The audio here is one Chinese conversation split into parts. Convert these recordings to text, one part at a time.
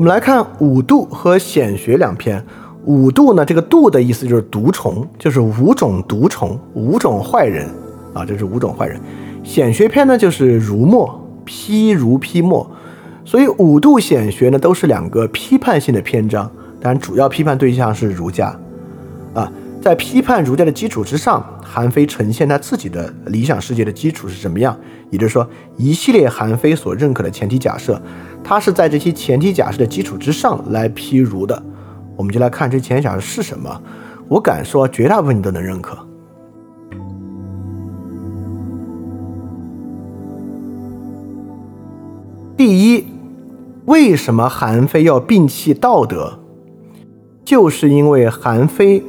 我们来看五度和显学两篇。五度呢，这个度的意思就是毒虫，就是五种毒虫，五种坏人啊，这是五种坏人。显学篇呢，就是儒墨批儒批墨，所以五度显学呢，都是两个批判性的篇章，当然主要批判对象是儒家啊。在批判儒家的基础之上，韩非呈现他自己的理想世界的基础是什么样？也就是说，一系列韩非所认可的前提假设，他是在这些前提假设的基础之上来批儒的。我们就来看这前提假设是什么。我敢说，绝大部分你都能认可。第一，为什么韩非要摒弃道德？就是因为韩非。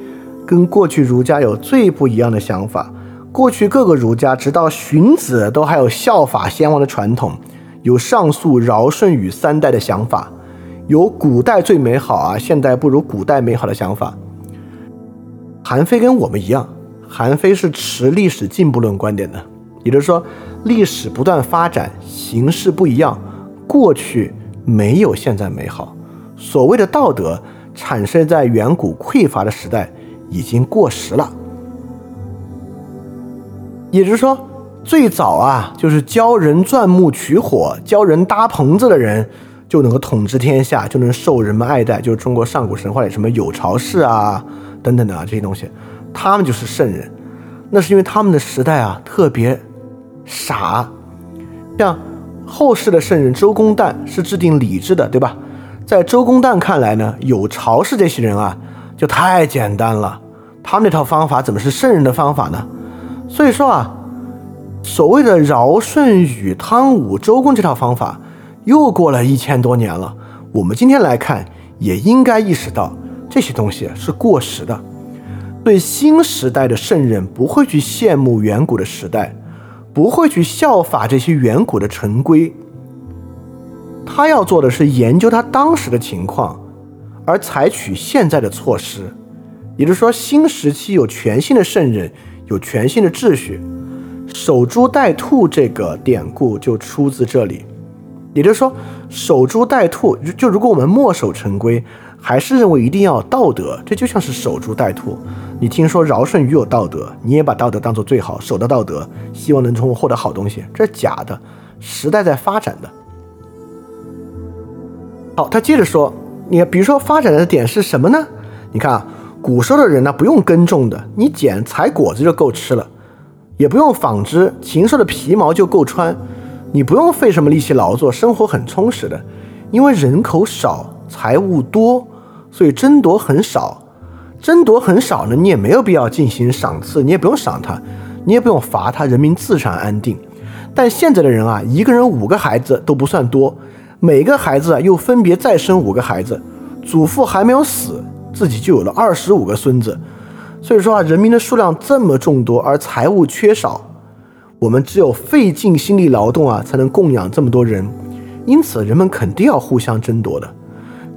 跟过去儒家有最不一样的想法。过去各个儒家，直到荀子都还有效法先王的传统，有上溯尧舜禹三代的想法，有古代最美好啊，现代不如古代美好的想法。韩非跟我们一样，韩非是持历史进步论观点的，也就是说，历史不断发展，形势不一样，过去没有现在美好。所谓的道德，产生在远古匮乏的时代。已经过时了，也就是说，最早啊，就是教人钻木取火、教人搭棚子的人，就能够统治天下，就能受人们爱戴。就是中国上古神话里什么有巢氏啊等等的啊这些东西，他们就是圣人。那是因为他们的时代啊特别傻。像后世的圣人周公旦是制定礼制的，对吧？在周公旦看来呢，有巢氏这些人啊。就太简单了，他们那套方法怎么是圣人的方法呢？所以说啊，所谓的尧舜禹汤武周公这套方法，又过了一千多年了。我们今天来看，也应该意识到这些东西是过时的。对新时代的圣人，不会去羡慕远古的时代，不会去效法这些远古的陈规。他要做的是研究他当时的情况。而采取现在的措施，也就是说，新时期有全新的圣人，有全新的秩序。守株待兔这个典故就出自这里。也就是说，守株待兔，就如果我们墨守成规，还是认为一定要道德，这就像是守株待兔。你听说尧舜禹有道德，你也把道德当做最好，守的道德，希望能从中获得好东西，这是假的。时代在发展的。好，他接着说。你比如说发展的点是什么呢？你看啊，古时候的人呢不用耕种的，你捡采果子就够吃了，也不用纺织，禽兽的皮毛就够穿，你不用费什么力气劳作，生活很充实的。因为人口少，财物多，所以争夺很少，争夺很少呢，你也没有必要进行赏赐，你也不用赏他，你也不用罚他，人民自然安定。但现在的人啊，一个人五个孩子都不算多。每个孩子啊，又分别再生五个孩子，祖父还没有死，自己就有了二十五个孙子。所以说啊，人民的数量这么众多，而财物缺少，我们只有费尽心力劳动啊，才能供养这么多人。因此，人们肯定要互相争夺的。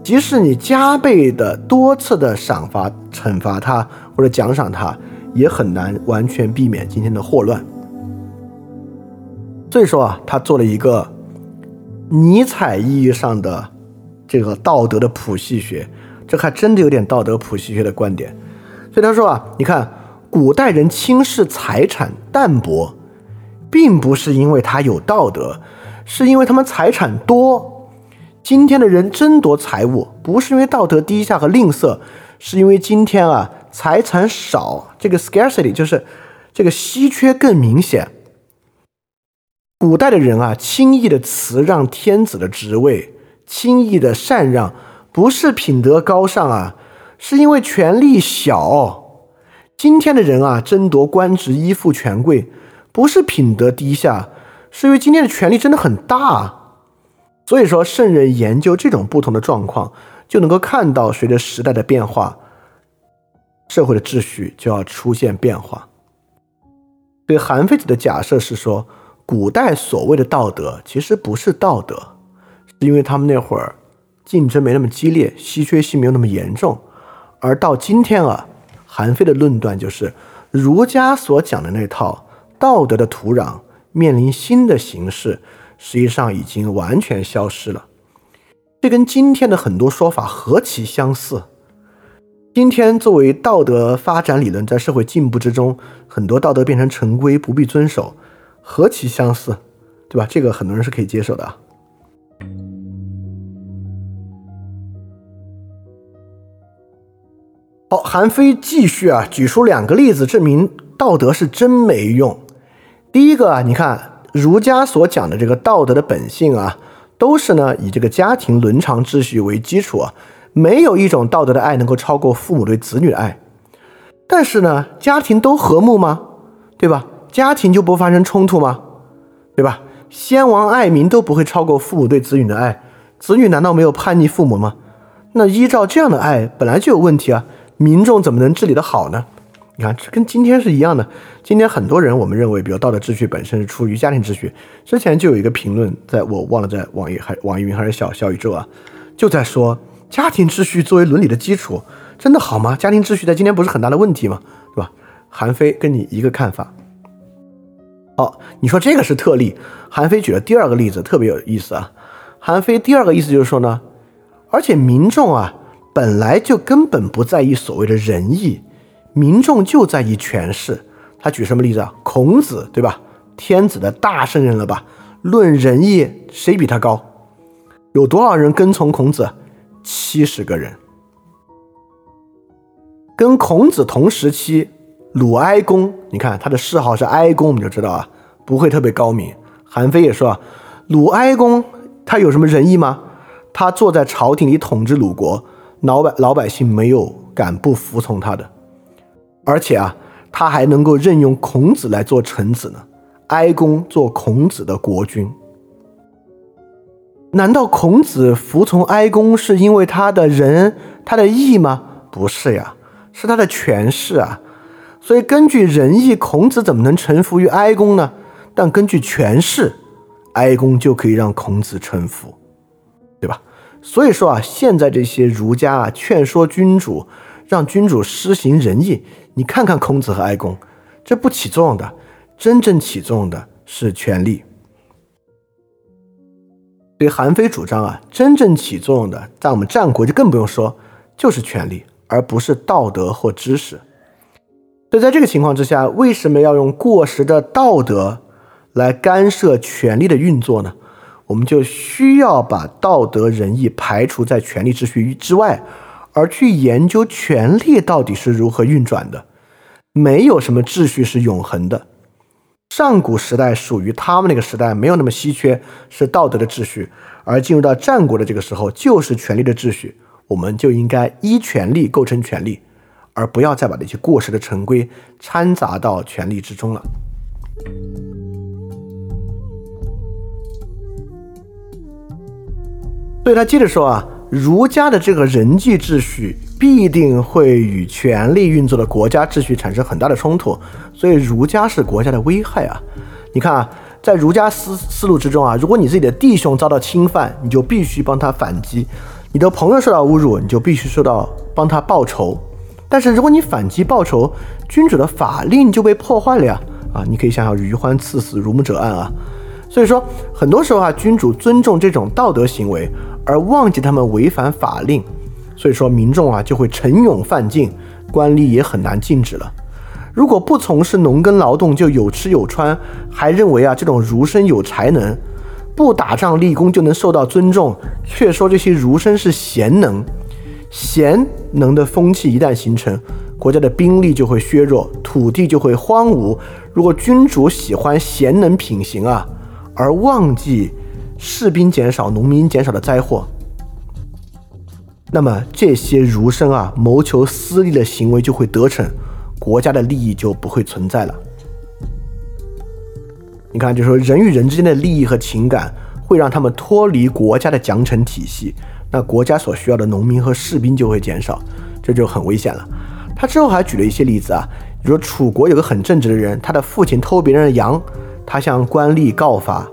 即使你加倍的、多次的赏罚、惩罚他或者奖赏他，也很难完全避免今天的祸乱。所以说啊，他做了一个。尼采意义上的这个道德的谱系学，这还真的有点道德谱系学的观点。所以他说啊，你看古代人轻视财产淡薄，并不是因为他有道德，是因为他们财产多。今天的人争夺财物，不是因为道德低下和吝啬，是因为今天啊财产少，这个 scarcity 就是这个稀缺更明显。古代的人啊，轻易的辞让天子的职位，轻易的禅让，不是品德高尚啊，是因为权力小。今天的人啊，争夺官职，依附权贵，不是品德低下，是因为今天的权力真的很大。所以说，圣人研究这种不同的状况，就能够看到，随着时代的变化，社会的秩序就要出现变化。对韩非子的假设是说。古代所谓的道德，其实不是道德，是因为他们那会儿竞争没那么激烈，稀缺性没有那么严重。而到今天啊，韩非的论断就是，儒家所讲的那套道德的土壤面临新的形式，实际上已经完全消失了。这跟今天的很多说法何其相似。今天作为道德发展理论，在社会进步之中，很多道德变成陈规，不必遵守，何其相似，对吧？这个很多人是可以接受的。好，韩非继续啊，举出两个例子，证明道德是真没用。第一个啊，你看儒家所讲的这个道德的本性啊。都是呢，以这个家庭伦常秩序为基础啊，没有一种道德的爱能够超过父母对子女的爱。但是呢，家庭都和睦吗？对吧？家庭就不发生冲突吗？对吧？先王爱民都不会超过父母对子女的爱，子女难道没有叛逆父母吗？那依照这样的爱，本来就有问题啊，民众怎么能治理的好呢？你看，这跟今天是一样的。今天很多人，我们认为，比如道德秩序本身是出于家庭秩序。之前就有一个评论，在我忘了在网易还网易云还是小小宇宙啊，就在说家庭秩序作为伦理的基础，真的好吗？家庭秩序在今天不是很大的问题吗？对吧？韩非跟你一个看法。哦，你说这个是特例。韩非举了第二个例子，特别有意思啊。韩非第二个意思就是说呢，而且民众啊，本来就根本不在意所谓的仁义。民众就在意权势，他举什么例子啊？孔子对吧？天子的大圣人了吧？论仁义，谁比他高？有多少人跟从孔子？七十个人。跟孔子同时期，鲁哀公，你看他的谥号是哀公，我们就知道啊，不会特别高明。韩非也说啊，鲁哀公他有什么仁义吗？他坐在朝廷里统治鲁国，老百老百姓没有敢不服从他的。而且啊，他还能够任用孔子来做臣子呢。哀公做孔子的国君，难道孔子服从哀公是因为他的仁、他的义吗？不是呀，是他的权势啊。所以根据仁义，孔子怎么能臣服于哀公呢？但根据权势，哀公就可以让孔子臣服，所以说啊，现在这些儒家啊，劝说君主。让君主施行仁义，你看看孔子和哀公，这不起作用的。真正起作用的是权力。对韩非主张啊，真正起作用的，在我们战国就更不用说，就是权力，而不是道德或知识。所以在这个情况之下，为什么要用过时的道德来干涉权力的运作呢？我们就需要把道德仁义排除在权力秩序之外。而去研究权力到底是如何运转的，没有什么秩序是永恒的。上古时代属于他们那个时代，没有那么稀缺，是道德的秩序；而进入到战国的这个时候，就是权力的秩序。我们就应该依权力构成权力，而不要再把那些过时的陈规掺杂到权力之中了。所以他接着说啊。儒家的这个人际秩序必定会与权力运作的国家秩序产生很大的冲突，所以儒家是国家的危害啊！你看啊，在儒家思思路之中啊，如果你自己的弟兄遭到侵犯，你就必须帮他反击；你的朋友受到侮辱，你就必须受到帮他报仇。但是如果你反击报仇，君主的法令就被破坏了呀！啊，你可以想想“余欢赐死，儒母者案”啊。所以说，很多时候啊，君主尊重这种道德行为。而忘记他们违反法令，所以说民众啊就会陈勇犯禁，官吏也很难禁止了。如果不从事农耕劳动就有吃有穿，还认为啊这种儒生有才能，不打仗立功就能受到尊重，却说这些儒生是贤能，贤能的风气一旦形成，国家的兵力就会削弱，土地就会荒芜。如果君主喜欢贤能品行啊，而忘记。士兵减少，农民减少的灾祸，那么这些儒生啊，谋求私利的行为就会得逞，国家的利益就不会存在了。你看，就说人与人之间的利益和情感，会让他们脱离国家的奖惩体系，那国家所需要的农民和士兵就会减少，这就很危险了。他之后还举了一些例子啊，比如说楚国有个很正直的人，他的父亲偷别人的羊，他向官吏告发。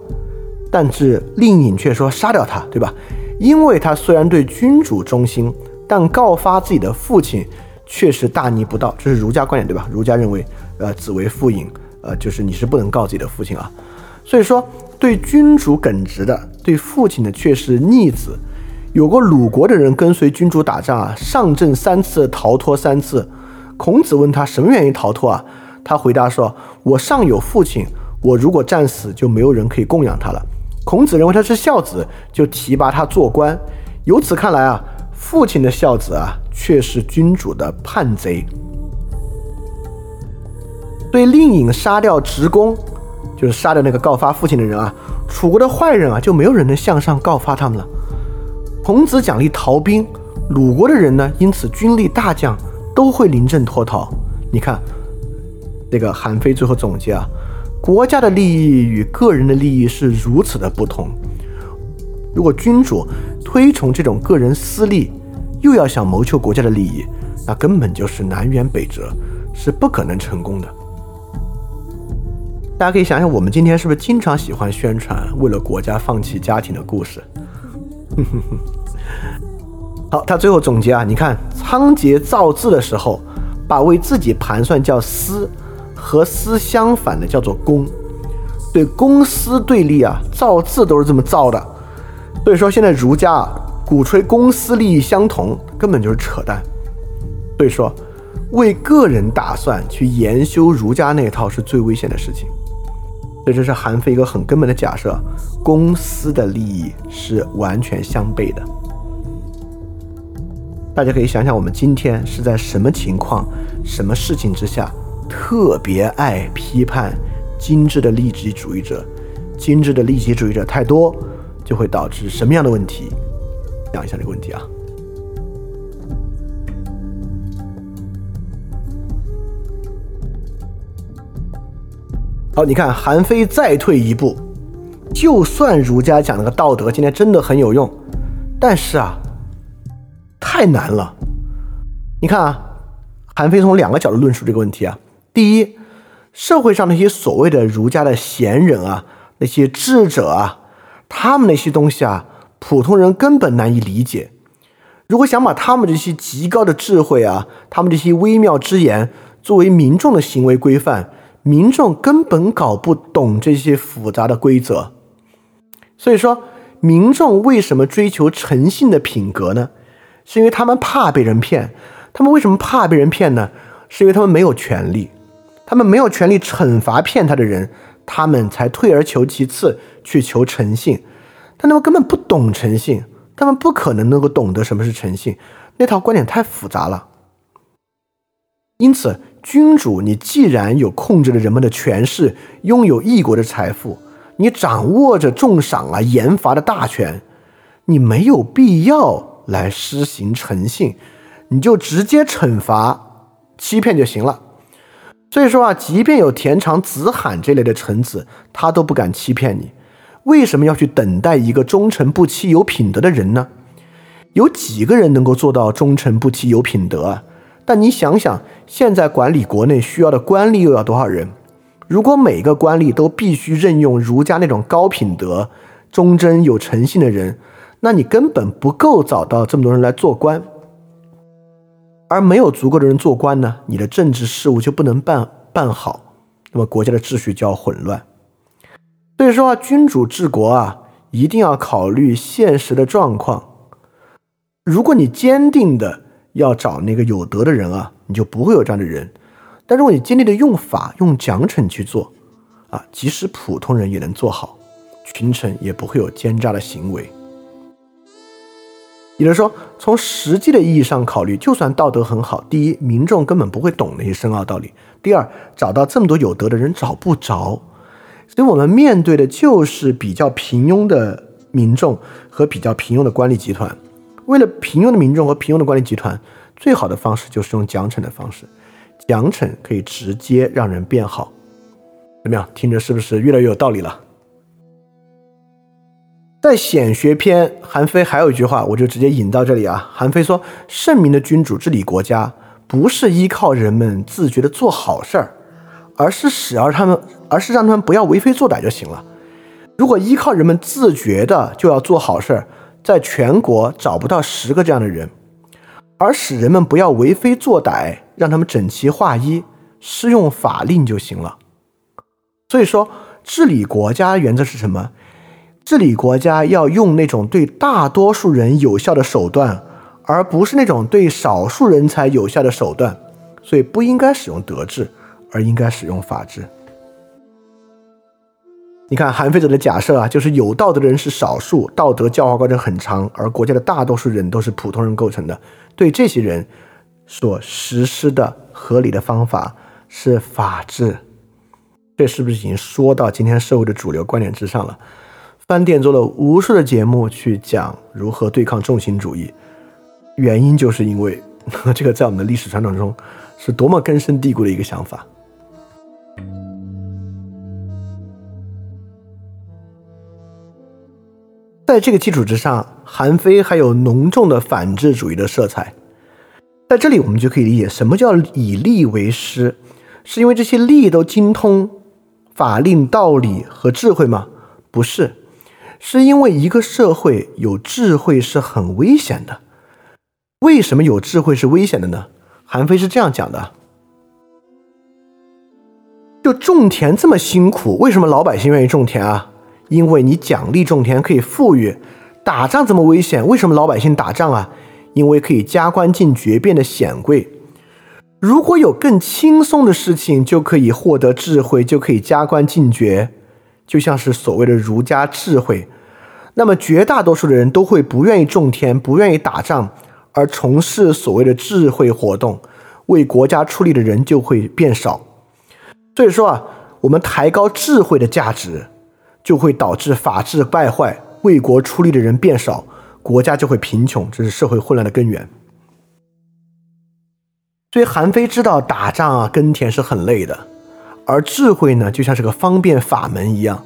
但是令尹却说杀掉他，对吧？因为他虽然对君主忠心，但告发自己的父亲却是大逆不道，这是儒家观点，对吧？儒家认为，呃，子为父隐，呃，就是你是不能告自己的父亲啊。所以说，对君主耿直的，对父亲的却是逆子，有个鲁国的人跟随君主打仗啊，上阵三次，逃脱三次。孔子问他什么原因逃脱啊？他回答说：“我上有父亲，我如果战死，就没有人可以供养他了。”孔子认为他是孝子，就提拔他做官。由此看来啊，父亲的孝子啊，却是君主的叛贼。对令尹杀掉直公，就是杀掉那个告发父亲的人啊，楚国的坏人啊，就没有人能向上告发他们了。孔子奖励逃兵，鲁国的人呢，因此军力大降，都会临阵脱逃。你看，这个韩非最后总结啊，国家的利益与个人的利益是如此的不同。如果君主推崇这种个人私利，又要想谋求国家的利益，那根本就是南辕北辙，是不可能成功的。大家可以想想，我们今天是不是经常喜欢宣传为了国家放弃家庭的故事？好，他最后总结啊，你看仓颉造字的时候，把为自己盘算叫私，和私相反的叫做公，对公私对立啊，造字都是这么造的。所以说现在儒家啊，鼓吹公私利益相同，根本就是扯淡。所以说，为个人打算去研修儒家那一套是最危险的事情。所以这是韩非一个很根本的假设，公私的利益是完全相悖的。大家可以想想，我们今天是在什么情况、什么事情之下，特别爱批判精致的利己主义者？精致的利己主义者太多，就会导致什么样的问题？讲一下这个问题啊。好，你看韩非再退一步，就算儒家讲那个道德今天真的很有用，但是啊，太难了。你看啊，韩非从两个角度论述这个问题啊。第一，社会上那些所谓的儒家的贤人啊，那些智者啊，他们那些东西啊，普通人根本难以理解。如果想把他们这些极高的智慧啊，他们这些微妙之言作为民众的行为规范。民众根本搞不懂这些复杂的规则，所以说，民众为什么追求诚信的品格呢？是因为他们怕被人骗。他们为什么怕被人骗呢？是因为他们没有权利，他们没有权利惩罚骗他的人，他们才退而求其次去求诚信。但他们根本不懂诚信，他们不可能能够懂得什么是诚信，那套观点太复杂了。因此。君主，你既然有控制了人们的权势，拥有一国的财富，你掌握着重赏啊、严罚的大权，你没有必要来施行诚信，你就直接惩罚欺骗就行了。所以说啊，即便有田常、子罕这类的臣子，他都不敢欺骗你。为什么要去等待一个忠诚不欺、有品德的人呢？有几个人能够做到忠诚不欺、有品德啊？但你想想，现在管理国内需要的官吏又要多少人？如果每个官吏都必须任用儒家那种高品德、忠贞有诚信的人，那你根本不够找到这么多人来做官。而没有足够的人做官呢，你的政治事务就不能办办好，那么国家的秩序就要混乱。所以说啊，君主治国啊，一定要考虑现实的状况。如果你坚定的。要找那个有德的人啊，你就不会有这样的人。但如果你坚定的用法、用奖惩去做，啊，即使普通人也能做好，群臣也不会有奸诈的行为。也就是说，从实际的意义上考虑，就算道德很好，第一，民众根本不会懂那些深奥道理；第二，找到这么多有德的人找不着。所以我们面对的就是比较平庸的民众和比较平庸的官吏集团。为了平庸的民众和平庸的管理集团，最好的方式就是用奖惩的方式。奖惩可以直接让人变好，怎么样？听着是不是越来越有道理了？在显学篇，韩非还有一句话，我就直接引到这里啊。韩非说：“圣明的君主治理国家，不是依靠人们自觉的做好事儿，而是使而他们，而是让他们不要为非作歹就行了。如果依靠人们自觉的就要做好事儿。”在全国找不到十个这样的人，而使人们不要为非作歹，让他们整齐划一，适用法令就行了。所以说，治理国家原则是什么？治理国家要用那种对大多数人有效的手段，而不是那种对少数人才有效的手段，所以不应该使用德治，而应该使用法治。你看韩非子的假设啊，就是有道德的人是少数，道德教化过程很长，而国家的大多数人都是普通人构成的。对这些人所实施的合理的方法是法治。这是不是已经说到今天社会的主流观点之上了？饭店做了无数的节目去讲如何对抗重型主义，原因就是因为 这个在我们的历史传统中是多么根深蒂固的一个想法。在这个基础之上，韩非还有浓重的反智主义的色彩。在这里，我们就可以理解什么叫以利为师，是因为这些利都精通法令、道理和智慧吗？不是，是因为一个社会有智慧是很危险的。为什么有智慧是危险的呢？韩非是这样讲的：就种田这么辛苦，为什么老百姓愿意种田啊？因为你奖励种田可以富裕，打仗这么危险，为什么老百姓打仗啊？因为可以加官进爵，变得显贵。如果有更轻松的事情，就可以获得智慧，就可以加官进爵，就像是所谓的儒家智慧。那么绝大多数的人都会不愿意种田，不愿意打仗，而从事所谓的智慧活动，为国家出力的人就会变少。所以说啊，我们抬高智慧的价值。就会导致法治败坏，为国出力的人变少，国家就会贫穷，这是社会混乱的根源。所以韩非知道打仗啊、耕田是很累的，而智慧呢，就像是个方便法门一样，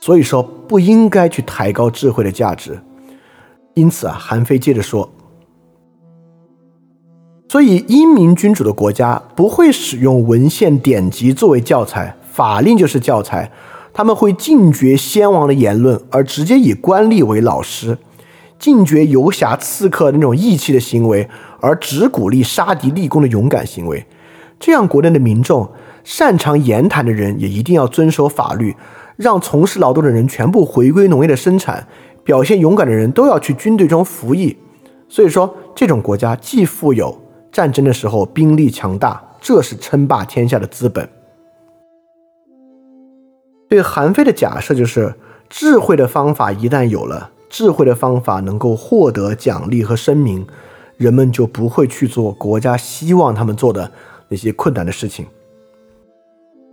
所以说不应该去抬高智慧的价值。因此啊，韩非接着说，所以英明君主的国家不会使用文献典籍作为教材，法令就是教材。他们会禁绝先王的言论，而直接以官吏为老师；禁绝游侠刺客那种义气的行为，而只鼓励杀敌立功的勇敢行为。这样，国内的民众擅长言谈的人也一定要遵守法律，让从事劳动的人全部回归农业的生产，表现勇敢的人都要去军队中服役。所以说，这种国家既富有，战争的时候兵力强大，这是称霸天下的资本。对韩非的假设就是，智慧的方法一旦有了，智慧的方法能够获得奖励和声名，人们就不会去做国家希望他们做的那些困难的事情。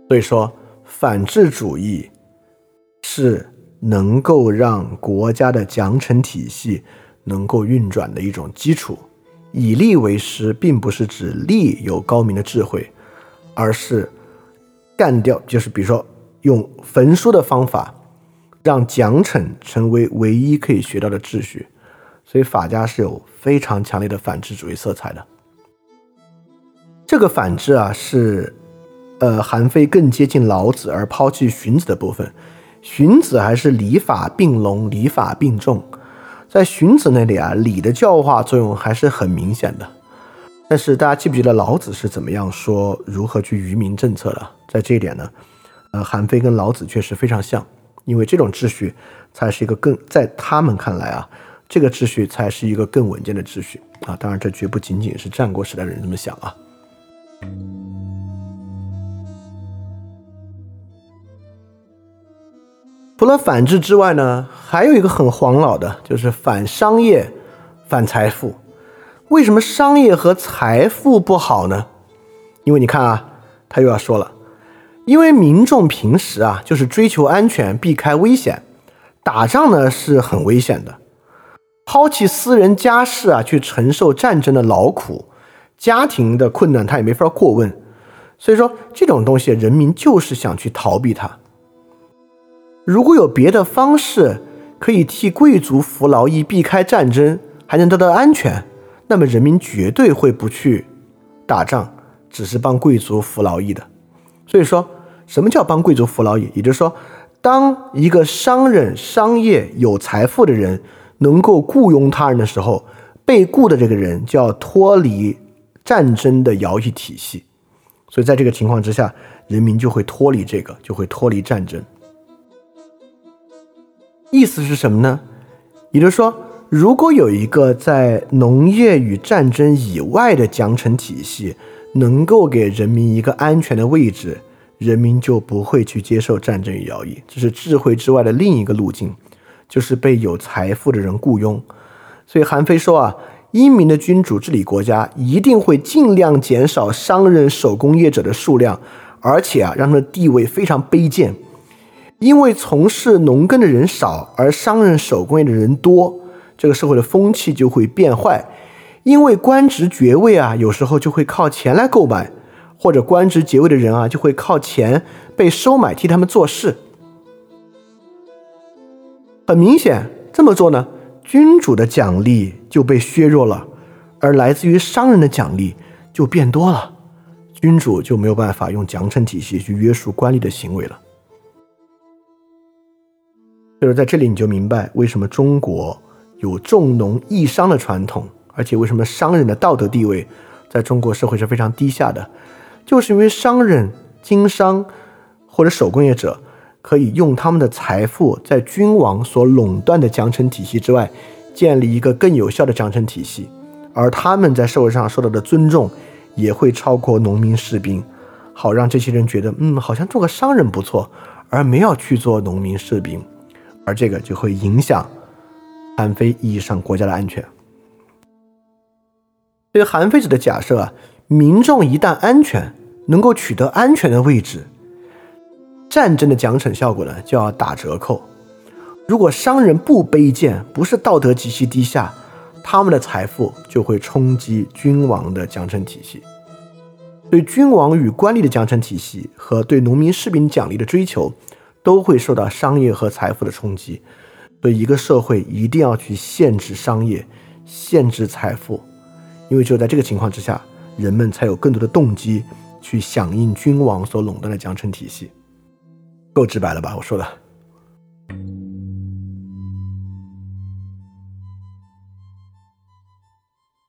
所以说，反智主义是能够让国家的奖惩体系能够运转的一种基础。以利为师，并不是指利有高明的智慧，而是干掉，就是比如说。用焚书的方法，让奖惩成为唯一可以学到的秩序，所以法家是有非常强烈的反智主义色彩的。这个反智啊，是呃韩非更接近老子而抛弃荀子的部分。荀子还是礼法并隆，礼法并重。在荀子那里啊，礼的教化作用还是很明显的。但是大家记不记得老子是怎么样说如何去愚民政策的？在这一点呢？呃，韩非跟老子确实非常像，因为这种秩序才是一个更在他们看来啊，这个秩序才是一个更稳健的秩序啊。当然，这绝不仅仅是战国时代的人这么想啊。除了反制之外呢，还有一个很黄老的，就是反商业、反财富。为什么商业和财富不好呢？因为你看啊，他又要说了。因为民众平时啊，就是追求安全，避开危险。打仗呢是很危险的，抛弃私人家事啊，去承受战争的劳苦，家庭的困难他也没法过问。所以说这种东西，人民就是想去逃避它。如果有别的方式可以替贵族服劳役，避开战争，还能得到安全，那么人民绝对会不去打仗，只是帮贵族服劳役的。所以说。什么叫帮贵族服劳役？也就是说，当一个商人、商业有财富的人能够雇佣他人的时候，被雇的这个人就要脱离战争的徭役体系。所以在这个情况之下，人民就会脱离这个，就会脱离战争。意思是什么呢？也就是说，如果有一个在农业与战争以外的奖惩体系，能够给人民一个安全的位置，人民就不会去接受战争与徭役。这是智慧之外的另一个路径，就是被有财富的人雇佣。所以韩非说啊，英明的君主治理国家，一定会尽量减少商人、手工业者的数量，而且啊，让他们的地位非常卑贱。因为从事农耕的人少，而商人、手工业的人多，这个社会的风气就会变坏。因为官职爵位啊，有时候就会靠钱来购买，或者官职爵位的人啊，就会靠钱被收买，替他们做事。很明显，这么做呢，君主的奖励就被削弱了，而来自于商人的奖励就变多了，君主就没有办法用奖惩体系去约束官吏的行为了。就是在这里，你就明白为什么中国有重农抑商的传统，而且为什么商人的道德地位在中国社会是非常低下的，就是因为商人、经商或者手工业者可以用他们的财富在君王所垄断的奖惩体系之外，建立一个更有效的奖惩体系，而他们在社会上受到的尊重也会超过农民士兵，好让这些人觉得，嗯，好像做个商人不错，而没有去做农民士兵。而这个就会影响韩非意义上国家的安全。对于韩非子的假设啊，民众一旦安全，能够取得安全的位置，战争的奖惩效果呢就要打折扣。如果商人不卑贱，不是道德极其低下，他们的财富就会冲击君王的奖惩体系。对君王与官吏的奖惩体系和对农民士兵奖励的追求。都会受到商业和财富的冲击，所以一个社会一定要去限制商业、限制财富，因为只有在这个情况之下，人们才有更多的动机去响应君王所垄断的奖惩体系。够直白了吧？我说的。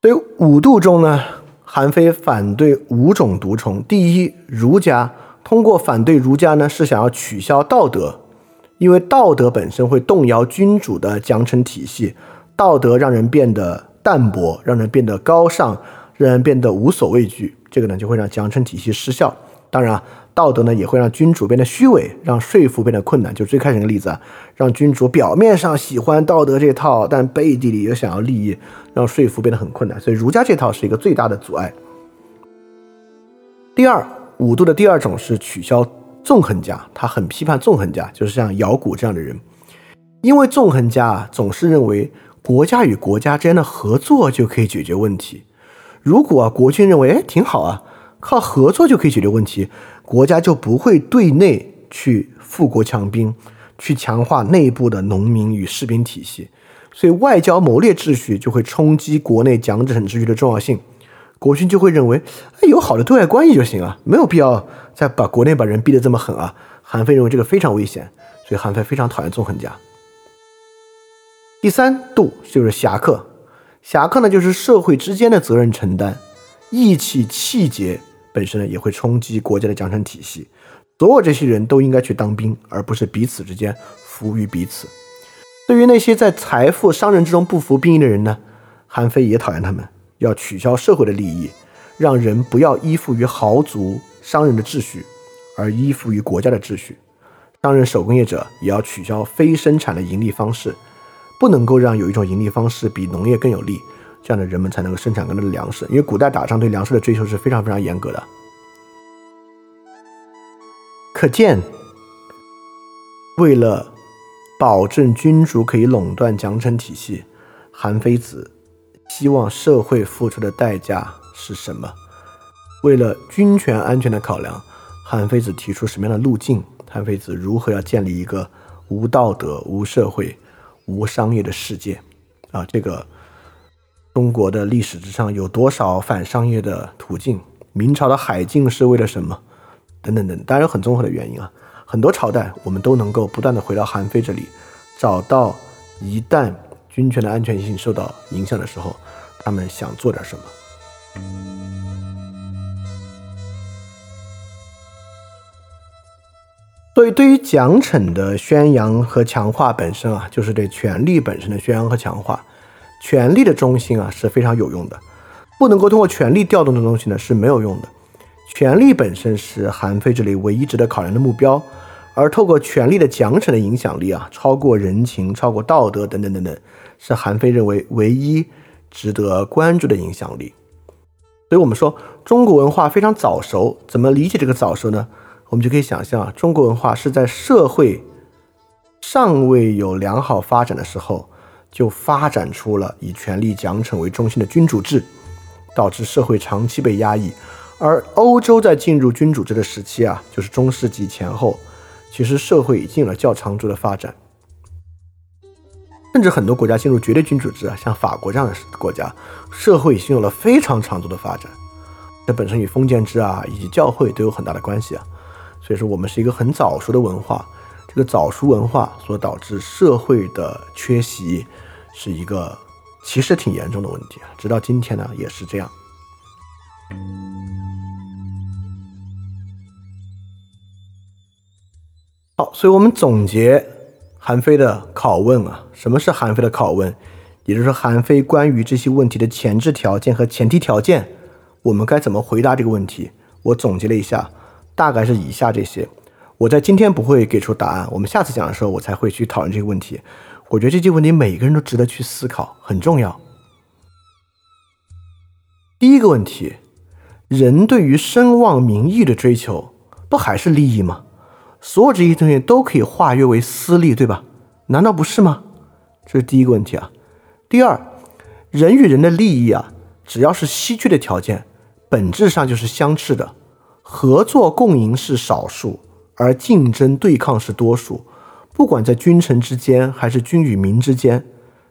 所以五度中呢，韩非反对五种毒虫。第一，儒家。通过反对儒家呢，是想要取消道德，因为道德本身会动摇君主的奖惩体系，道德让人变得淡薄，让人变得高尚，让人变得无所畏惧，这个呢就会让奖惩体系失效。当然啊，道德呢也会让君主变得虚伪，让说服变得困难。就最开始那个例子啊，让君主表面上喜欢道德这套，但背地里又想要利益，让说服变得很困难。所以儒家这套是一个最大的阻碍。第二。五度的第二种是取消纵横家，他很批判纵横家，就是像姚古这样的人，因为纵横家啊总是认为国家与国家之间的合作就可以解决问题。如果啊国君认为哎挺好啊，靠合作就可以解决问题，国家就不会对内去富国强兵，去强化内部的农民与士兵体系，所以外交谋略秩序就会冲击国内奖惩秩序的重要性。国君就会认为，哎，有好的对外关系就行了，没有必要再把国内把人逼得这么狠啊。韩非认为这个非常危险，所以韩非非常讨厌纵横家。第三度就是侠客，侠客呢就是社会之间的责任承担，义气气节本身呢也会冲击国家的奖惩体系。所有这些人都应该去当兵，而不是彼此之间服务于彼此。对于那些在财富商人之中不服兵役的人呢，韩非也讨厌他们。要取消社会的利益，让人不要依附于豪族商人的秩序，而依附于国家的秩序。商人、手工业者也要取消非生产的盈利方式，不能够让有一种盈利方式比农业更有利，这样的人们才能够生产更多的粮食。因为古代打仗对粮食的追求是非常非常严格的。可见，为了保证君主可以垄断奖惩体系，韩非子。希望社会付出的代价是什么？为了军权安全的考量，韩非子提出什么样的路径？韩非子如何要建立一个无道德、无社会、无商业的世界？啊，这个中国的历史之上有多少反商业的途径？明朝的海禁是为了什么？等等等，当然有很综合的原因啊。很多朝代我们都能够不断的回到韩非这里，找到一旦。军权的安全性受到影响的时候，他们想做点什么？所以，对于奖惩的宣扬和强化本身啊，就是对权力本身的宣扬和强化。权力的中心啊是非常有用的，不能够通过权力调动的东西呢是没有用的。权力本身是韩非这里唯一值得考量的目标，而透过权力的奖惩的影响力啊，超过人情、超过道德等等等等，是韩非认为唯一值得关注的影响力。所以，我们说中国文化非常早熟，怎么理解这个早熟呢？我们就可以想象啊，中国文化是在社会尚未有良好发展的时候，就发展出了以权力奖惩为中心的君主制，导致社会长期被压抑。而欧洲在进入君主制的时期啊，就是中世纪前后，其实社会已经有了较长足的发展，甚至很多国家进入绝对君主制啊，像法国这样的国家，社会已经有了非常长足的发展。这本身与封建制啊以及教会都有很大的关系啊。所以说，我们是一个很早熟的文化，这个早熟文化所导致社会的缺席，是一个其实挺严重的问题啊。直到今天呢，也是这样。好，所以我们总结韩非的拷问啊，什么是韩非的拷问？也就是说，韩非关于这些问题的前置条件和前提条件，我们该怎么回答这个问题？我总结了一下。大概是以下这些，我在今天不会给出答案，我们下次讲的时候我才会去讨论这个问题。我觉得这些问题每个人都值得去思考，很重要。第一个问题，人对于声望名誉的追求，不还是利益吗？所有这些东西都可以化约为私利，对吧？难道不是吗？这是第一个问题啊。第二，人与人的利益啊，只要是稀缺的条件，本质上就是相斥的。合作共赢是少数，而竞争对抗是多数。不管在君臣之间，还是君与民之间，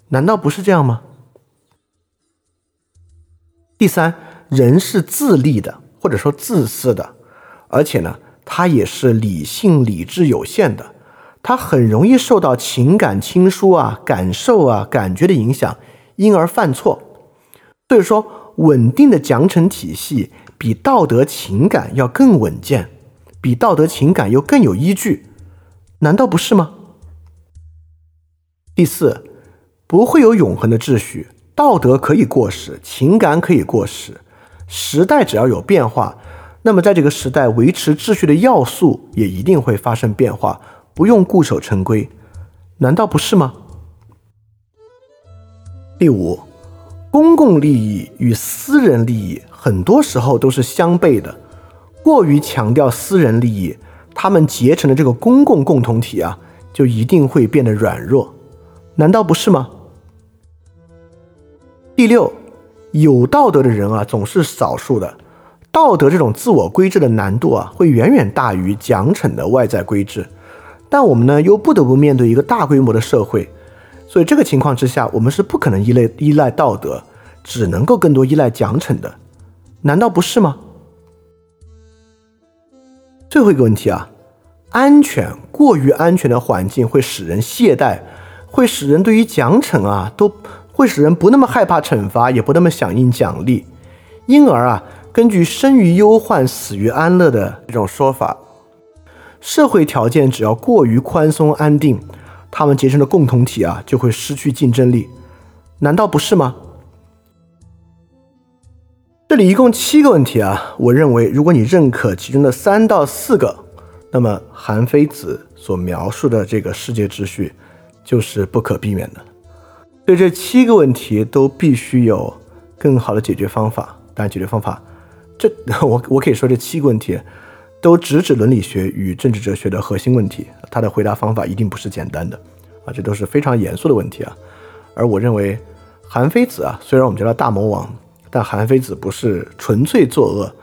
难道不是这样吗？第三，人是自利的，或者说自私的，而且呢，他也是理性理智有限的，他很容易受到情感亲疏啊、感受啊、感觉的影响，因而犯错。所以说，稳定的奖惩体系。比道德情感要更稳健，比道德情感又更有依据，难道不是吗？第四，不会有永恒的秩序，道德可以过时，情感可以过时，时代只要有变化，那么在这个时代维持秩序的要素也一定会发生变化，不用固守成规，难道不是吗？第五，公共利益与私人利益。很多时候都是相悖的，过于强调私人利益，他们结成的这个公共共同体啊，就一定会变得软弱，难道不是吗？第六，有道德的人啊，总是少数的，道德这种自我规制的难度啊，会远远大于奖惩的外在规制，但我们呢，又不得不面对一个大规模的社会，所以这个情况之下，我们是不可能依赖依赖道德，只能够更多依赖奖惩的。难道不是吗？最后一个问题啊，安全过于安全的环境会使人懈怠，会使人对于奖惩啊，都会使人不那么害怕惩罚，也不那么响应奖励。因而啊，根据“生于忧患，死于安乐”的这种说法，社会条件只要过于宽松安定，他们结成的共同体啊，就会失去竞争力。难道不是吗？这里一共七个问题啊，我认为如果你认可其中的三到四个，那么韩非子所描述的这个世界秩序就是不可避免的。对这七个问题都必须有更好的解决方法。当然，解决方法，这 我我可以说这七个问题都直指伦理学与政治哲学的核心问题，他的回答方法一定不是简单的啊，这都是非常严肃的问题啊。而我认为韩非子啊，虽然我们叫他大魔王。但韩非子不是纯粹作恶，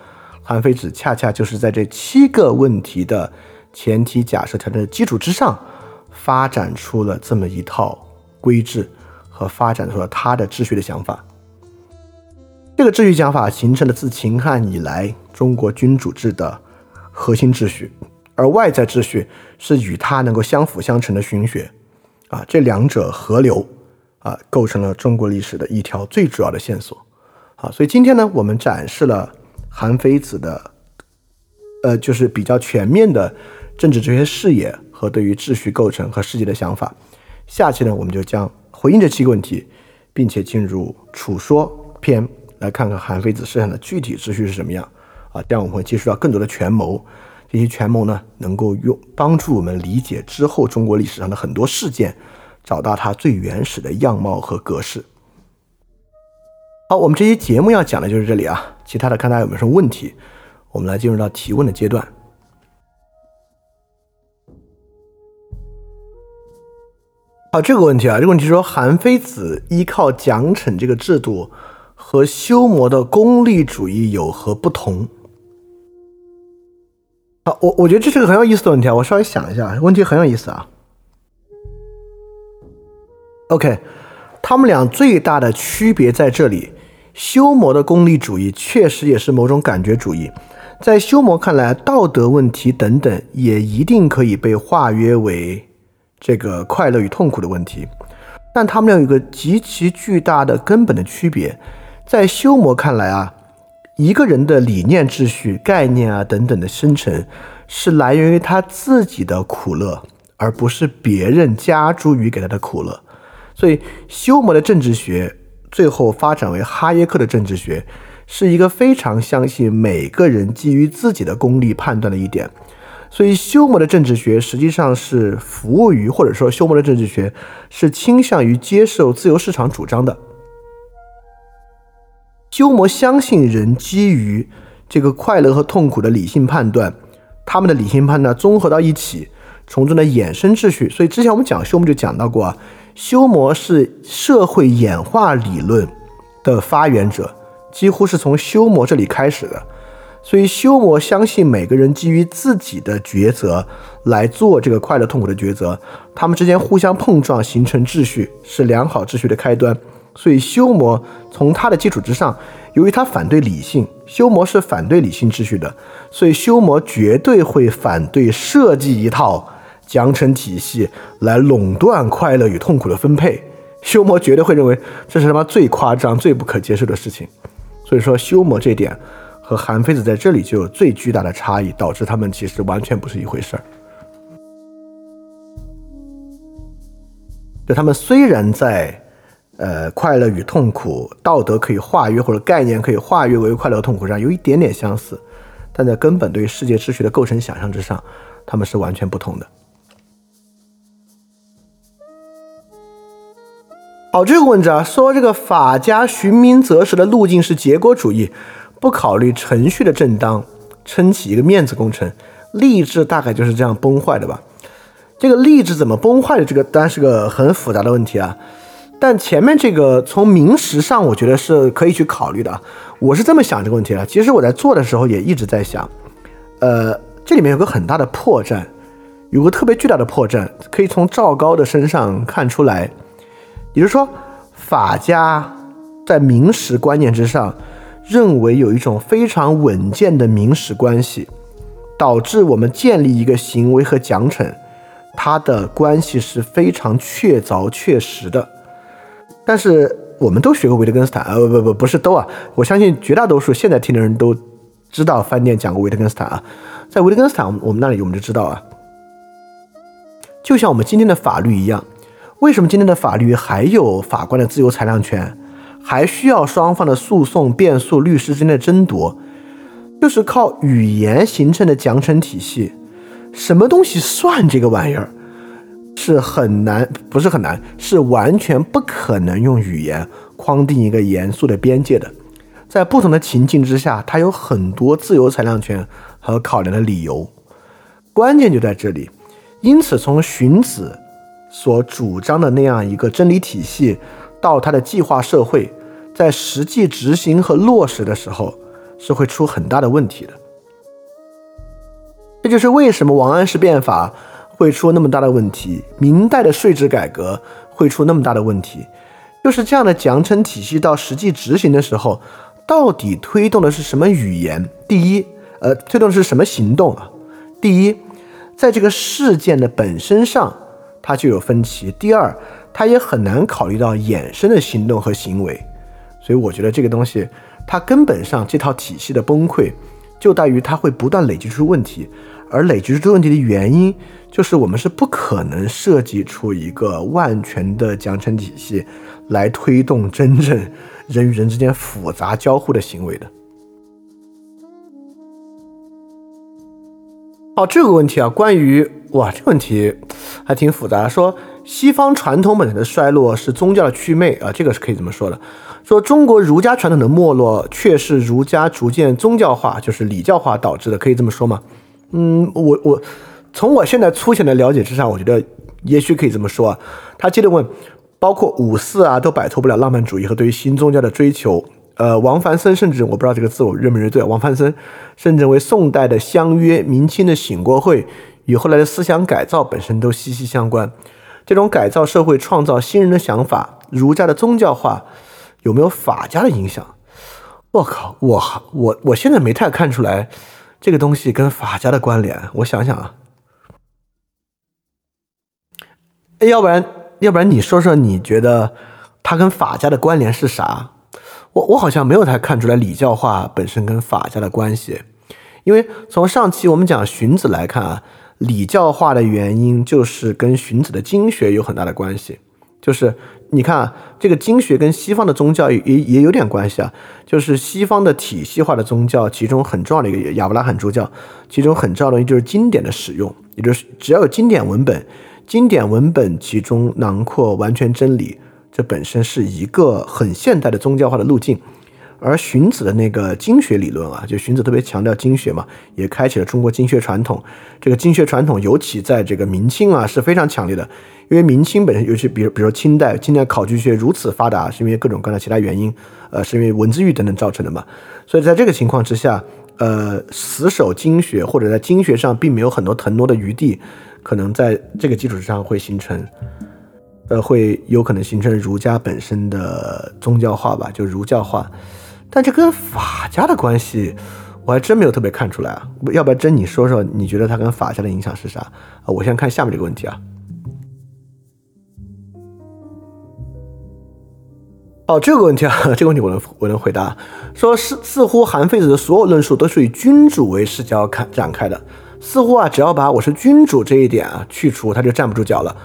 韩非子恰恰就是在这七个问题的前提假设条件的基础之上，发展出了这么一套规制和发展出了他的秩序的想法。这个秩序讲法形成了自秦汉以来中国君主制的核心秩序，而外在秩序是与它能够相辅相成的循学，啊，这两者合流，啊，构成了中国历史的一条最主要的线索。好，所以今天呢，我们展示了韩非子的，呃，就是比较全面的政治哲学视野和对于秩序构成和世界的想法。下期呢，我们就将回应这七个问题，并且进入楚说篇，来看看韩非子设想的具体秩序是什么样。啊，这样我们会接触到更多的权谋，这些权谋呢，能够用帮助我们理解之后中国历史上的很多事件，找到它最原始的样貌和格式。好，我们这期节目要讲的就是这里啊。其他的看大家有没有什么问题，我们来进入到提问的阶段。好，这个问题啊，这个问题说韩非子依靠奖惩这个制度和修魔的功利主义有何不同？好，我我觉得这是个很有意思的问题啊。我稍微想一下，问题很有意思啊。OK。他们俩最大的区别在这里，修魔的功利主义确实也是某种感觉主义，在修魔看来，道德问题等等也一定可以被化约为这个快乐与痛苦的问题，但他们俩有个极其巨大的根本的区别，在修谟看来啊，一个人的理念秩序、概念啊等等的生成，是来源于他自己的苦乐，而不是别人加诸于给他的苦乐。所以，休谟的政治学最后发展为哈耶克的政治学，是一个非常相信每个人基于自己的功利判断的一点。所以，休谟的政治学实际上是服务于，或者说，休谟的政治学是倾向于接受自由市场主张的。休谟相信人基于这个快乐和痛苦的理性判断，他们的理性判断综合到一起，从中的衍生秩序。所以，之前我们讲书我们就讲到过啊。修谟是社会演化理论的发源者，几乎是从修谟这里开始的。所以，修谟相信每个人基于自己的抉择来做这个快乐痛苦的抉择，他们之间互相碰撞形成秩序，是良好秩序的开端。所以，修魔从他的基础之上，由于他反对理性，修魔是反对理性秩序的，所以修魔绝对会反对设计一套。奖惩体系来垄断快乐与痛苦的分配，修魔绝对会认为这是他妈最夸张、最不可接受的事情。所以说，修魔这点和韩非子在这里就有最巨大的差异，导致他们其实完全不是一回事儿。就他们虽然在呃快乐与痛苦、道德可以化约或者概念可以化约为快乐痛苦上有一点点相似，但在根本对世界秩序的构成想象之上，他们是完全不同的。好，这个问题啊，说这个法家寻名择实的路径是结果主义，不考虑程序的正当，撑起一个面子工程，励志大概就是这样崩坏的吧？这个励志怎么崩坏的？这个当然是个很复杂的问题啊。但前面这个从名实上，我觉得是可以去考虑的。我是这么想这个问题的。其实我在做的时候也一直在想，呃，这里面有个很大的破绽，有个特别巨大的破绽，可以从赵高的身上看出来。也就是说，法家在名实观念之上，认为有一种非常稳健的名实关系，导致我们建立一个行为和奖惩，它的关系是非常确凿确实的。但是我们都学过维特根斯坦，呃，不不不，不是都啊，我相信绝大多数现在听的人都知道饭店讲过维特根斯坦啊，在维特根斯坦我们那里我们就知道啊，就像我们今天的法律一样。为什么今天的法律还有法官的自由裁量权，还需要双方的诉讼、辩诉、律师之间的争夺？就是靠语言形成的奖惩体系。什么东西算这个玩意儿？是很难，不是很难，是完全不可能用语言框定一个严肃的边界的。在不同的情境之下，它有很多自由裁量权和考量的理由。关键就在这里。因此，从荀子。所主张的那样一个真理体系，到他的计划社会，在实际执行和落实的时候，是会出很大的问题的。这就是为什么王安石变法会出那么大的问题，明代的税制改革会出那么大的问题，就是这样的奖惩体系到实际执行的时候，到底推动的是什么语言？第一，呃，推动的是什么行动啊？第一，在这个事件的本身上。它就有分歧。第二，它也很难考虑到衍生的行动和行为，所以我觉得这个东西，它根本上这套体系的崩溃，就在于它会不断累积出问题，而累积出这个问题的原因，就是我们是不可能设计出一个万全的奖惩体系来推动真正人与人之间复杂交互的行为的。好，这个问题啊，关于哇，这个问题还挺复杂。说西方传统本身的衰落是宗教的祛魅啊，这个是可以这么说的。说中国儒家传统的没落却是儒家逐渐宗教化，就是礼教化导致的，可以这么说吗？嗯，我我从我现在粗浅的了解之上，我觉得也许可以这么说啊。他接着问，包括五四啊，都摆脱不了浪漫主义和对于新宗教的追求。呃，王凡森甚至我不知道这个字我认不认对。王凡森甚至为宋代的相约、明清的醒过会与后来的思想改造本身都息息相关。这种改造社会、创造新人的想法，儒家的宗教化有没有法家的影响？我靠，我我我现在没太看出来这个东西跟法家的关联。我想想啊，要不然要不然你说说你觉得它跟法家的关联是啥？我我好像没有太看出来礼教化本身跟法家的关系，因为从上期我们讲荀子来看啊，礼教化的原因就是跟荀子的经学有很大的关系。就是你看啊，这个经学跟西方的宗教也也有点关系啊。就是西方的体系化的宗教，其中很重要的一个亚伯拉罕诸教，其中很重要的东西就是经典的使用，也就是只要有经典文本，经典文本其中囊括完全真理。这本身是一个很现代的宗教化的路径，而荀子的那个经学理论啊，就荀子特别强调经学嘛，也开启了中国经学传统。这个经学传统尤其在这个明清啊是非常强烈的，因为明清本身，尤其比如比如清代，清代考据学如此发达，是因为各种各样的其他原因，呃，是因为文字狱等等造成的嘛。所以在这个情况之下，呃，死守经学或者在经学上并没有很多腾挪的余地，可能在这个基础之上会形成。呃，会有可能形成儒家本身的宗教化吧，就儒教化。但这跟法家的关系，我还真没有特别看出来啊。要不要真你说说，你觉得它跟法家的影响是啥啊？我先看下面这个问题啊。哦，这个问题啊，这个问题我能我能回答。说是似乎韩非子的所有论述都是以君主为视角看展开的，似乎啊，只要把我是君主这一点啊去除，他就站不住脚了。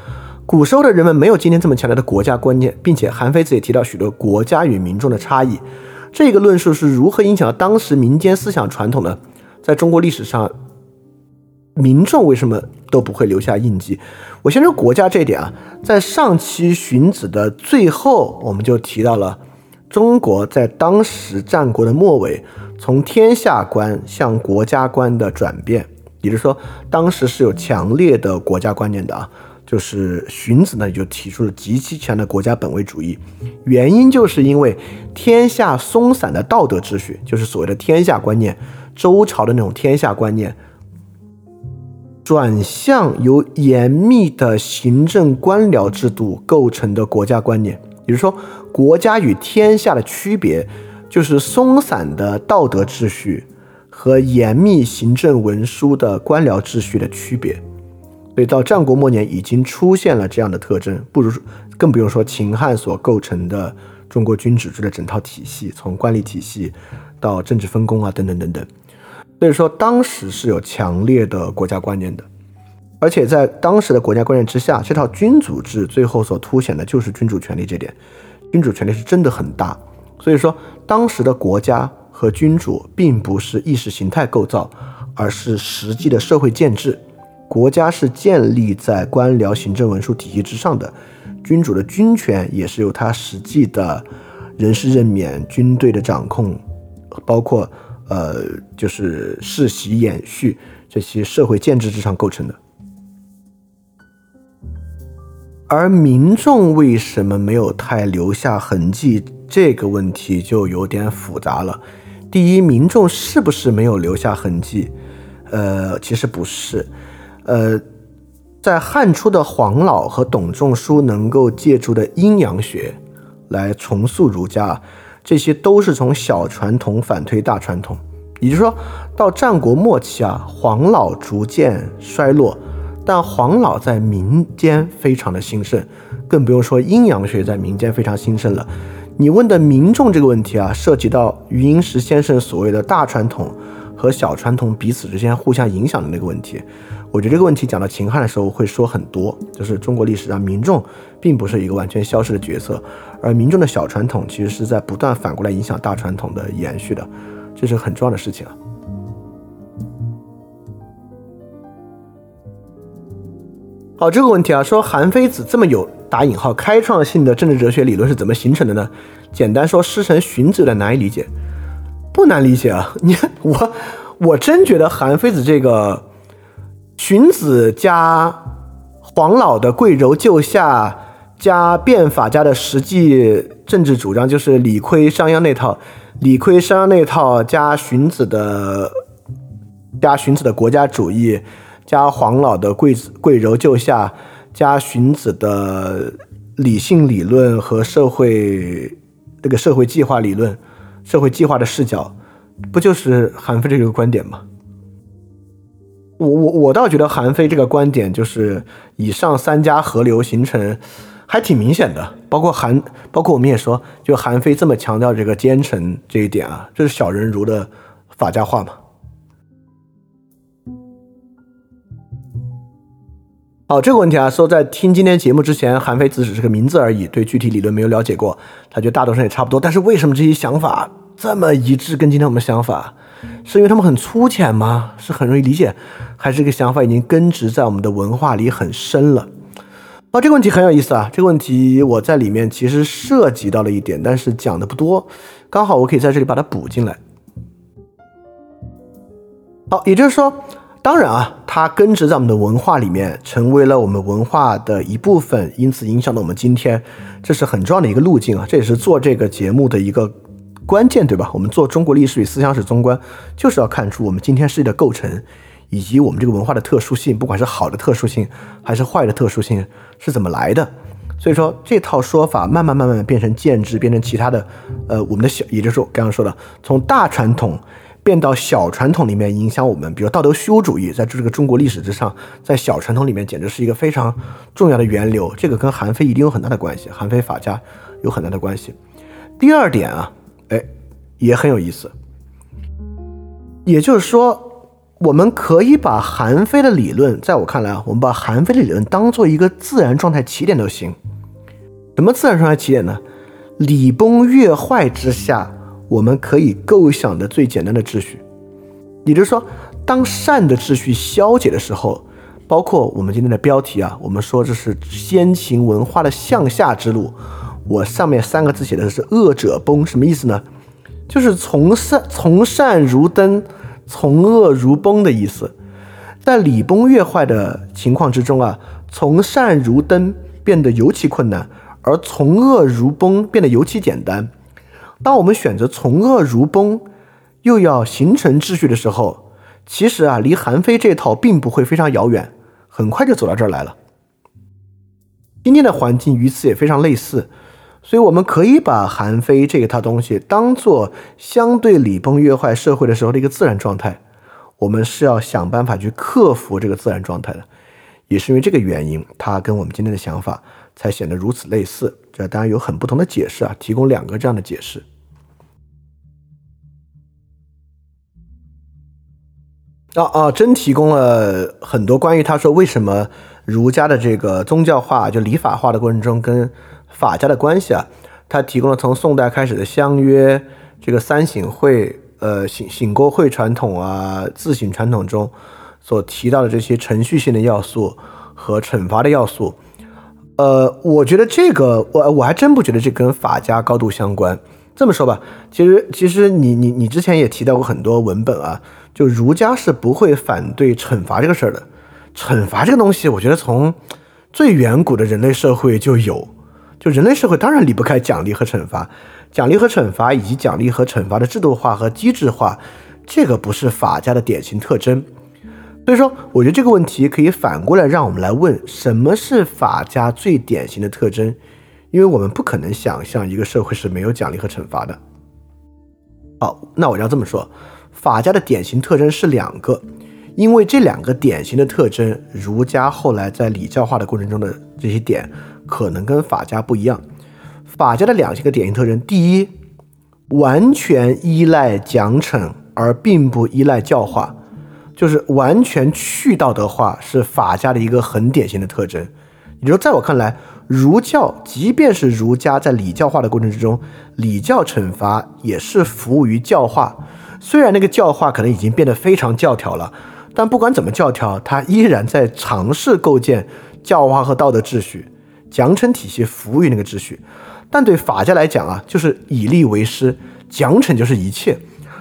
古时候的人们没有今天这么强烈的国家观念，并且韩非子也提到许多国家与民众的差异。这个论述是如何影响了当时民间思想传统的？在中国历史上，民众为什么都不会留下印记？我先说国家这一点啊，在上期荀子的最后，我们就提到了中国在当时战国的末尾，从天下观向国家观的转变，也就是说，当时是有强烈的国家观念的啊。就是荀子呢，就提出了极其强的国家本位主义，原因就是因为天下松散的道德秩序，就是所谓的天下观念，周朝的那种天下观念，转向由严密的行政官僚制度构成的国家观念。也就是说，国家与天下的区别，就是松散的道德秩序和严密行政文书的官僚秩序的区别。所以到战国末年已经出现了这样的特征，不如更不用说秦汉所构成的中国君主制的整套体系，从官吏体系到政治分工啊等等等等。所以说当时是有强烈的国家观念的，而且在当时的国家观念之下，这套君主制最后所凸显的就是君主权力这点，君主权力是真的很大。所以说当时的国家和君主并不是意识形态构造，而是实际的社会建制。国家是建立在官僚行政文书体系之上的，君主的军权也是由他实际的人事任免、军队的掌控，包括呃就是世袭延续这些社会建制之上构成的。而民众为什么没有太留下痕迹？这个问题就有点复杂了。第一，民众是不是没有留下痕迹？呃，其实不是。呃，在汉初的黄老和董仲舒能够借助的阴阳学来重塑儒家，这些都是从小传统反推大传统。也就是说到战国末期啊，黄老逐渐衰落，但黄老在民间非常的兴盛，更不用说阴阳学在民间非常兴盛了。你问的民众这个问题啊，涉及到余英时先生所谓的大传统和小传统彼此之间互相影响的那个问题。我觉得这个问题讲到秦汉的时候会说很多，就是中国历史上民众并不是一个完全消失的角色，而民众的小传统其实是在不断反过来影响大传统的延续的，这是很重要的事情啊。好，这个问题啊，说韩非子这么有打引号开创性的政治哲学理论是怎么形成的呢？简单说，师承荀子的难以理解，不难理解啊。你 我我真觉得韩非子这个荀子加黄老的贵柔救夏加变法家的实际政治主张，就是理亏商鞅那套，理亏商鞅那套加荀子的加荀子的国家主义。加黄老的贵贵柔救夏，加荀子的理性理论和社会这个社会计划理论、社会计划的视角，不就是韩非这个观点吗？我我我倒觉得韩非这个观点就是以上三家合流形成，还挺明显的。包括韩，包括我们也说，就韩非这么强调这个奸臣这一点啊，这是小人儒的法家话嘛。好，这个问题啊，说在听今天节目之前，韩非子只是个名字而已，对具体理论没有了解过，他觉得大多数人也差不多。但是为什么这些想法这么一致，跟今天我们想法，是因为他们很粗浅吗？是很容易理解，还是这个想法已经根植在我们的文化里很深了？啊，这个问题很有意思啊。这个问题我在里面其实涉及到了一点，但是讲的不多，刚好我可以在这里把它补进来。好，也就是说。当然啊，它根植在我们的文化里面，成为了我们文化的一部分，因此影响了我们今天，这是很重要的一个路径啊。这也是做这个节目的一个关键，对吧？我们做中国历史与思想史综观，就是要看出我们今天世界的构成，以及我们这个文化的特殊性，不管是好的特殊性还是坏的特殊性是怎么来的。所以说，这套说法慢慢慢慢变成建制，变成其他的，呃，我们的小，也就是我刚刚说的，从大传统。变到小传统里面影响我们，比如道德虚无主义，在这个中国历史之上，在小传统里面简直是一个非常重要的源流。这个跟韩非一定有很大的关系，韩非法家有很大的关系。第二点啊，也很有意思。也就是说，我们可以把韩非的理论，在我看来啊，我们把韩非的理论当做一个自然状态起点都行。什么自然状态起点呢？礼崩乐坏之下。我们可以构想的最简单的秩序，也就是说，当善的秩序消解的时候，包括我们今天的标题啊，我们说这是先秦文化的向下之路。我上面三个字写的是“恶者崩”，什么意思呢？就是从善从善如登，从恶如崩的意思。在礼崩乐坏的情况之中啊，从善如登变得尤其困难，而从恶如崩变得尤其简单。当我们选择从恶如崩，又要形成秩序的时候，其实啊，离韩非这套并不会非常遥远，很快就走到这儿来了。今天的环境与此也非常类似，所以我们可以把韩非这一套东西当做相对礼崩乐坏社会的时候的一个自然状态。我们是要想办法去克服这个自然状态的，也是因为这个原因，它跟我们今天的想法才显得如此类似。这当然有很不同的解释啊，提供两个这样的解释。啊啊，真提供了很多关于他说为什么儒家的这个宗教化就礼法化的过程中跟法家的关系啊，他提供了从宋代开始的相约这个三省会呃省省过会传统啊自省传统中所提到的这些程序性的要素和惩罚的要素，呃，我觉得这个我我还真不觉得这跟法家高度相关。这么说吧，其实其实你你你之前也提到过很多文本啊。就儒家是不会反对惩罚这个事儿的，惩罚这个东西，我觉得从最远古的人类社会就有，就人类社会当然离不开奖励和惩罚，奖励和惩罚以及奖励和惩罚的制度化和机制化，这个不是法家的典型特征。所以说，我觉得这个问题可以反过来让我们来问：什么是法家最典型的特征？因为我们不可能想象一个社会是没有奖励和惩罚的。好，那我要这么说。法家的典型特征是两个，因为这两个典型的特征，儒家后来在礼教化的过程中的这些点，可能跟法家不一样。法家的两个典型特征，第一，完全依赖奖惩而并不依赖教化，就是完全去道德化，是法家的一个很典型的特征。也就是说，在我看来，儒教即便是儒家在礼教化的过程之中，礼教惩罚也是服务于教化。虽然那个教化可能已经变得非常教条了，但不管怎么教条，它依然在尝试构建教化和道德秩序，奖惩体系服务于那个秩序。但对法家来讲啊，就是以利为师，奖惩就是一切，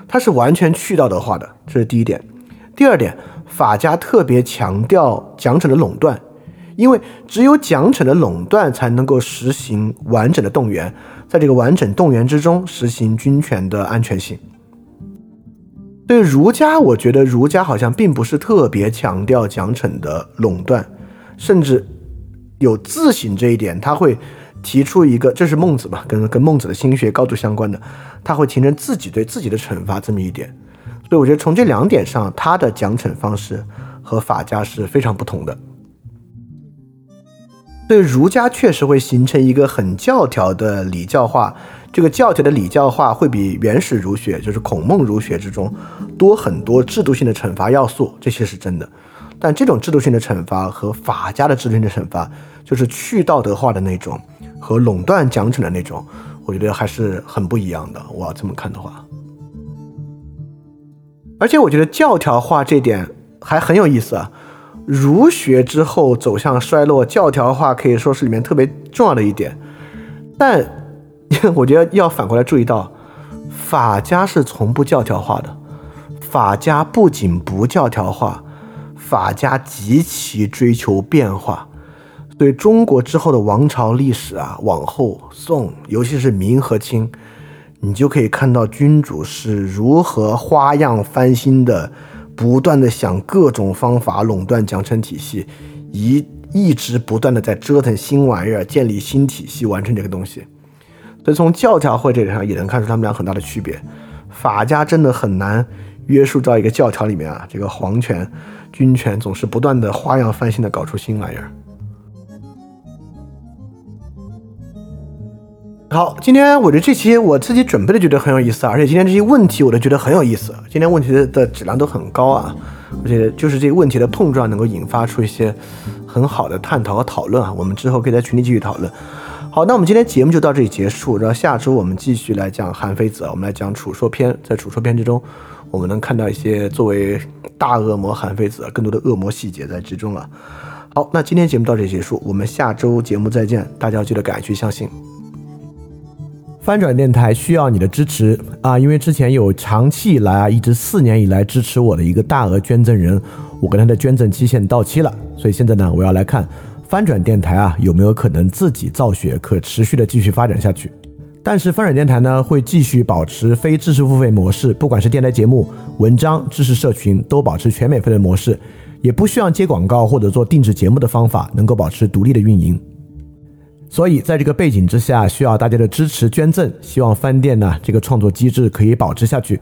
它是完全去道德化的，这是第一点。第二点，法家特别强调奖惩的垄断，因为只有奖惩的垄断才能够实行完整的动员，在这个完整动员之中实行军权的安全性。对儒家，我觉得儒家好像并不是特别强调奖惩的垄断，甚至有自省这一点，他会。提出一个，这是孟子嘛，跟跟孟子的心学高度相关的，他会形成自己对自己的惩罚这么一点，所以我觉得从这两点上，他的奖惩方式和法家是非常不同的。对儒家确实会形成一个很教条的礼教化，这个教条的礼教化会比原始儒学，就是孔孟儒学之中多很多制度性的惩罚要素，这些是真的。但这种制度性的惩罚和法家的制度性的惩罚，就是去道德化的那种。和垄断奖惩的那种，我觉得还是很不一样的。我要这么看的话，而且我觉得教条化这点还很有意思啊。儒学之后走向衰落，教条化可以说是里面特别重要的一点。但 我觉得要反过来注意到，法家是从不教条化的。法家不仅不教条化，法家极其追求变化。对中国之后的王朝历史啊，往后宋，尤其是明和清，你就可以看到君主是如何花样翻新的，不断的想各种方法垄断奖惩体系，一一直不断的在折腾新玩意儿，建立新体系，完成这个东西。所以从教条会这点上也能看出他们俩很大的区别。法家真的很难约束到一个教条里面啊，这个皇权、军权总是不断的花样翻新的搞出新玩意儿。好，今天我觉得这期我自己准备的觉得很有意思，而且今天这些问题我都觉得很有意思。今天问题的质量都很高啊，而且就是这个问题的碰撞能够引发出一些很好的探讨和讨论啊。我们之后可以在群里继续讨论。好，那我们今天节目就到这里结束，然后下周我们继续来讲韩非子，我们来讲楚说篇。在楚说篇之中，我们能看到一些作为大恶魔韩非子更多的恶魔细节在之中了。好，那今天节目到这里结束，我们下周节目再见，大家要记得敢去相信。翻转电台需要你的支持啊！因为之前有长期以来啊，一直四年以来支持我的一个大额捐赠人，我跟他的捐赠期限到期了，所以现在呢，我要来看翻转电台啊有没有可能自己造血，可持续的继续发展下去。但是翻转电台呢会继续保持非知识付费模式，不管是电台节目、文章、知识社群，都保持全免费的模式，也不需要接广告或者做定制节目的方法，能够保持独立的运营。所以，在这个背景之下，需要大家的支持捐赠。希望翻店呢这个创作机制可以保持下去。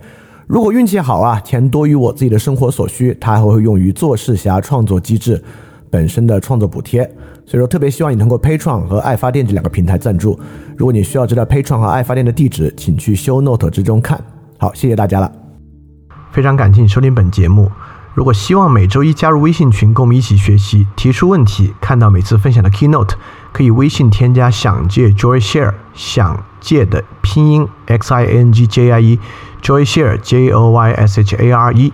如果运气好啊，钱多于我自己的生活所需，它还会用于做事侠创作机制本身的创作补贴。所以说，特别希望你通过 Patreon 和爱发电这两个平台赞助。如果你需要知道 Patreon 和爱发电的地址，请去 Show Note 之中看。好，谢谢大家了。非常感谢你收听本节目。如果希望每周一加入微信群，跟我们一起学习，提出问题，看到每次分享的 Keynote。可以微信添加“想借 Joy Share”，想借的拼音 x i n g j i e，Joy Share j o y s h a r e，